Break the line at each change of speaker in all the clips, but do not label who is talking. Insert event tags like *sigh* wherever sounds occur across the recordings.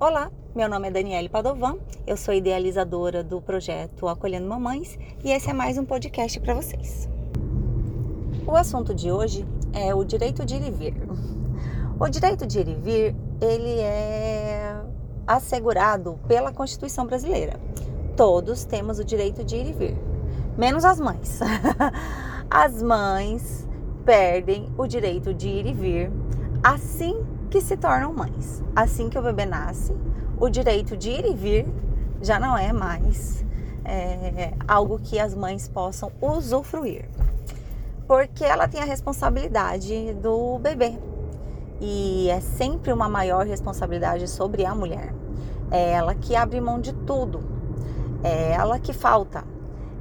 Olá, meu nome é Daniele Padovan, eu sou idealizadora do projeto Acolhendo Mamães e esse é mais um podcast para vocês. O assunto de hoje é o direito de ir e vir. O direito de ir e vir, ele é assegurado pela Constituição brasileira. Todos temos o direito de ir e vir, menos as mães. *laughs* As mães perdem o direito de ir e vir assim que se tornam mães. Assim que o bebê nasce, o direito de ir e vir já não é mais é, algo que as mães possam usufruir, porque ela tem a responsabilidade do bebê e é sempre uma maior responsabilidade sobre a mulher. É ela que abre mão de tudo, é ela que falta,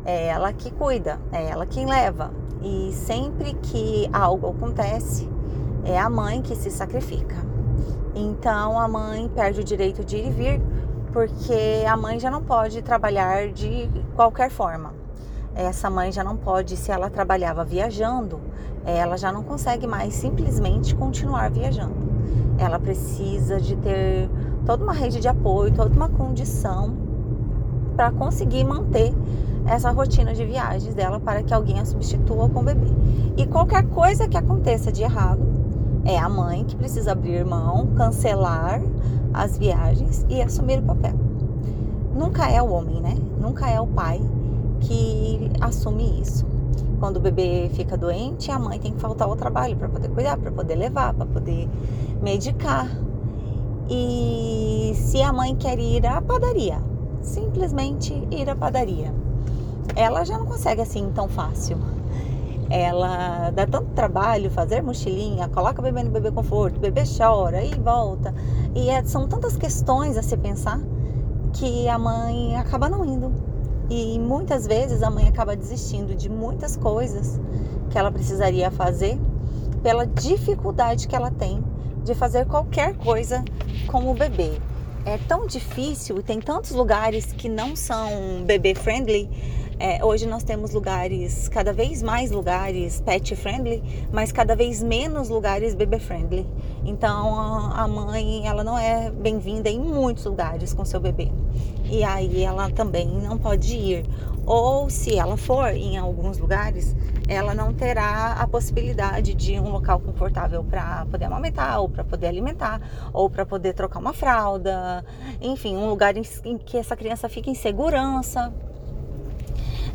é ela que cuida, é ela quem leva. E sempre que algo acontece, é a mãe que se sacrifica. Então a mãe perde o direito de ir e vir, porque a mãe já não pode trabalhar de qualquer forma. Essa mãe já não pode, se ela trabalhava viajando, ela já não consegue mais simplesmente continuar viajando. Ela precisa de ter toda uma rede de apoio, toda uma condição para conseguir manter essa rotina de viagens dela para que alguém a substitua com o bebê. E qualquer coisa que aconteça de errado, é a mãe que precisa abrir mão, cancelar as viagens e assumir o papel. Nunca é o homem, né? Nunca é o pai que assume isso. Quando o bebê fica doente, a mãe tem que faltar ao trabalho para poder cuidar, para poder levar, para poder medicar. E se a mãe quer ir à padaria, simplesmente ir à padaria, ela já não consegue assim tão fácil ela dá tanto trabalho fazer mochilinha, coloca o bebê no bebê conforto, o bebê chora e volta. E é, são tantas questões a se pensar que a mãe acaba não indo. E muitas vezes a mãe acaba desistindo de muitas coisas que ela precisaria fazer pela dificuldade que ela tem de fazer qualquer coisa com o bebê. É tão difícil e tem tantos lugares que não são bebê friendly é, hoje nós temos lugares, cada vez mais lugares pet friendly, mas cada vez menos lugares bebê friendly. Então a mãe ela não é bem-vinda em muitos lugares com seu bebê. E aí ela também não pode ir. Ou se ela for em alguns lugares, ela não terá a possibilidade de um local confortável para poder amamentar, ou para poder alimentar, ou para poder trocar uma fralda, enfim, um lugar em que essa criança fique em segurança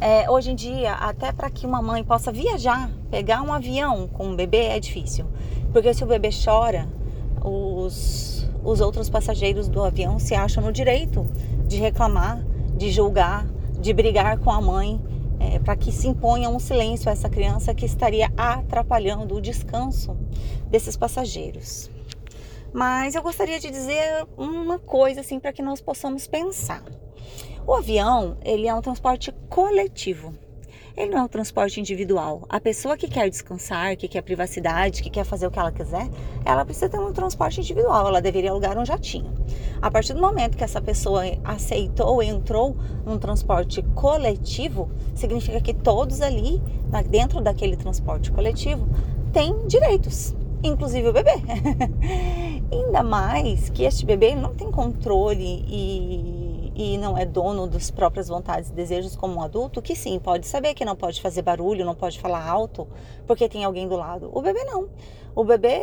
é, hoje em dia, até para que uma mãe possa viajar, pegar um avião com um bebê é difícil. Porque se o bebê chora, os, os outros passageiros do avião se acham no direito de reclamar, de julgar, de brigar com a mãe, é, para que se imponha um silêncio a essa criança que estaria atrapalhando o descanso desses passageiros. Mas eu gostaria de dizer uma coisa assim para que nós possamos pensar. O avião, ele é um transporte coletivo. Ele não é um transporte individual. A pessoa que quer descansar, que quer privacidade, que quer fazer o que ela quiser, ela precisa ter um transporte individual. Ela deveria alugar um jatinho. A partir do momento que essa pessoa aceitou, entrou num transporte coletivo, significa que todos ali, dentro daquele transporte coletivo, têm direitos, inclusive o bebê. *laughs* Ainda mais que este bebê não tem controle e e não é dono das próprias vontades e desejos como um adulto, que sim, pode saber que não pode fazer barulho, não pode falar alto, porque tem alguém do lado. O bebê não. O bebê,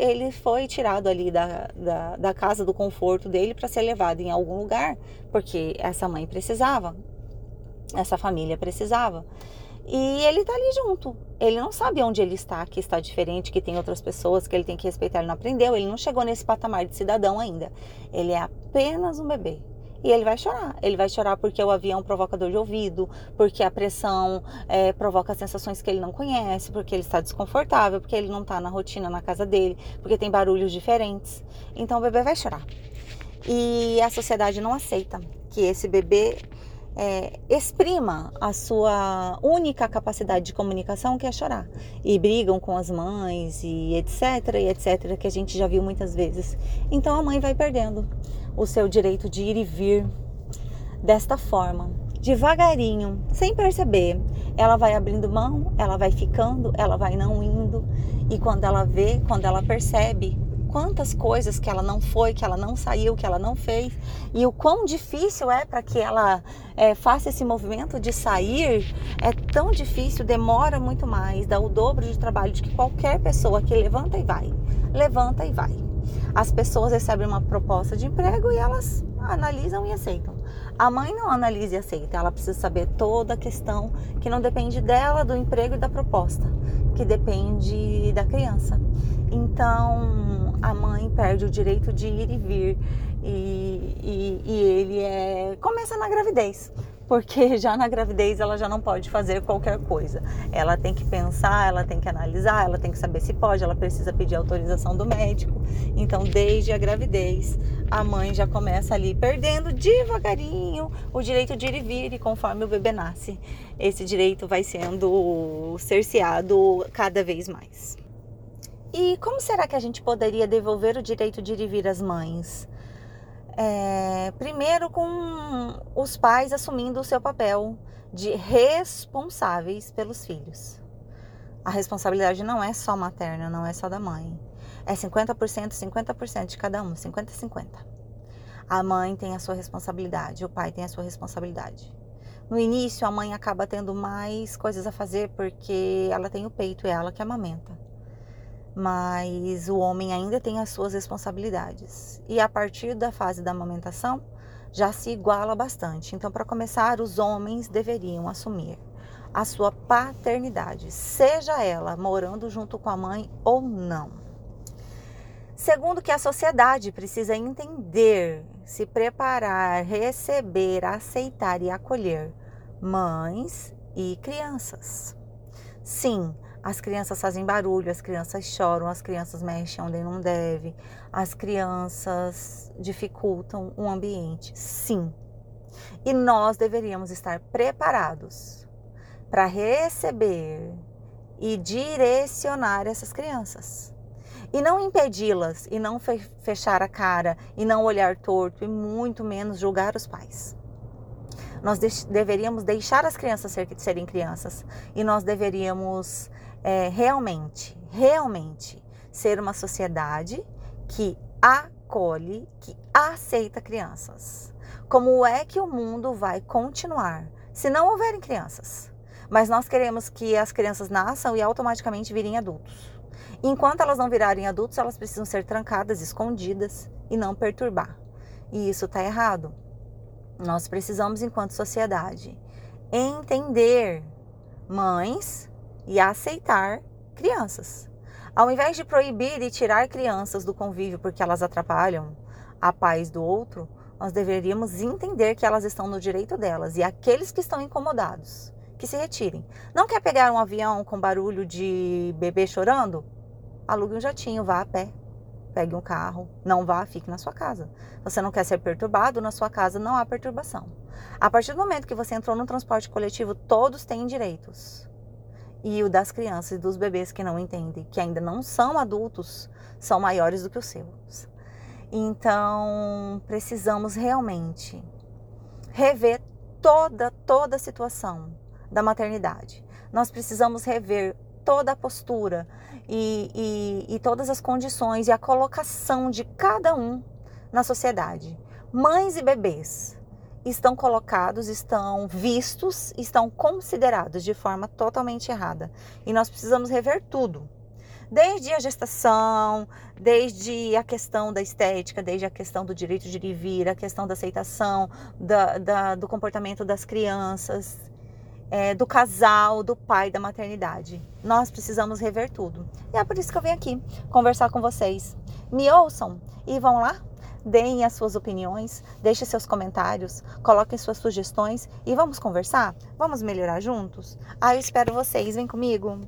ele foi tirado ali da, da, da casa do conforto dele para ser levado em algum lugar, porque essa mãe precisava, essa família precisava. E ele tá ali junto. Ele não sabe onde ele está, que está diferente, que tem outras pessoas, que ele tem que respeitar. Ele não aprendeu, ele não chegou nesse patamar de cidadão ainda. Ele é apenas um bebê e ele vai chorar. Ele vai chorar porque o avião provoca dor de ouvido, porque a pressão é, provoca sensações que ele não conhece, porque ele está desconfortável, porque ele não está na rotina na casa dele, porque tem barulhos diferentes. Então o bebê vai chorar. E a sociedade não aceita que esse bebê é, exprima a sua única capacidade de comunicação, que é chorar. E brigam com as mães e etc, e etc, que a gente já viu muitas vezes. Então a mãe vai perdendo o seu direito de ir e vir desta forma, devagarinho, sem perceber. Ela vai abrindo mão, ela vai ficando, ela vai não indo, e quando ela vê, quando ela percebe, quantas coisas que ela não foi, que ela não saiu, que ela não fez, e o quão difícil é para que ela é, faça esse movimento de sair, é tão difícil, demora muito mais, dá o dobro de trabalho de que qualquer pessoa que levanta e vai, levanta e vai. As pessoas recebem uma proposta de emprego e elas analisam e aceitam. A mãe não analisa e aceita, ela precisa saber toda a questão que não depende dela, do emprego e da proposta, que depende da criança. Então a mãe perde o direito de ir e vir e, e, e ele é começa na gravidez porque *laughs* já na gravidez ela já não pode fazer qualquer coisa. Ela tem que pensar, ela tem que analisar, ela tem que saber se pode, ela precisa pedir autorização do médico. Então, desde a gravidez, a mãe já começa ali perdendo devagarinho o direito de ir e vir, e conforme o bebê nasce, esse direito vai sendo cerceado cada vez mais. E como será que a gente poderia devolver o direito de ir e vir às mães? É, primeiro, com os pais assumindo o seu papel de responsáveis pelos filhos. A responsabilidade não é só materna, não é só da mãe. É 50%, 50% de cada um, 50-50. A mãe tem a sua responsabilidade, o pai tem a sua responsabilidade. No início, a mãe acaba tendo mais coisas a fazer porque ela tem o peito, é ela que amamenta mas o homem ainda tem as suas responsabilidades. E a partir da fase da amamentação, já se iguala bastante. Então, para começar, os homens deveriam assumir a sua paternidade, seja ela morando junto com a mãe ou não. Segundo, que a sociedade precisa entender, se preparar, receber, aceitar e acolher mães e crianças. Sim, as crianças fazem barulho, as crianças choram, as crianças mexem onde não deve, as crianças dificultam o ambiente. Sim. E nós deveríamos estar preparados para receber e direcionar essas crianças. E não impedi-las, e não fechar a cara, e não olhar torto, e muito menos julgar os pais. Nós deveríamos deixar as crianças ser, serem crianças e nós deveríamos é, realmente, realmente ser uma sociedade que acolhe, que aceita crianças. Como é que o mundo vai continuar se não houverem crianças? Mas nós queremos que as crianças nasçam e automaticamente virem adultos. Enquanto elas não virarem adultos, elas precisam ser trancadas, escondidas e não perturbar. E isso está errado. Nós precisamos, enquanto sociedade, entender mães e aceitar crianças. Ao invés de proibir e tirar crianças do convívio porque elas atrapalham a paz do outro, nós deveríamos entender que elas estão no direito delas e aqueles que estão incomodados, que se retirem. Não quer pegar um avião com barulho de bebê chorando? Alugue um jatinho, vá a pé. Pegue um carro, não vá, fique na sua casa. Você não quer ser perturbado, na sua casa não há perturbação. A partir do momento que você entrou no transporte coletivo, todos têm direitos e o das crianças e dos bebês que não entendem, que ainda não são adultos, são maiores do que os seus. Então, precisamos realmente rever toda, toda a situação da maternidade. Nós precisamos rever toda a postura e, e, e todas as condições e a colocação de cada um na sociedade. Mães e bebês estão colocados, estão vistos, estão considerados de forma totalmente errada. E nós precisamos rever tudo. Desde a gestação, desde a questão da estética, desde a questão do direito de e vir, a questão da aceitação, da, da, do comportamento das crianças, é, do casal, do pai, da maternidade. Nós precisamos rever tudo. E é por isso que eu venho aqui conversar com vocês. Me ouçam e vão lá deem as suas opiniões, deixem seus comentários, coloquem suas sugestões e vamos conversar? Vamos melhorar juntos? Ah, eu espero vocês, vem comigo!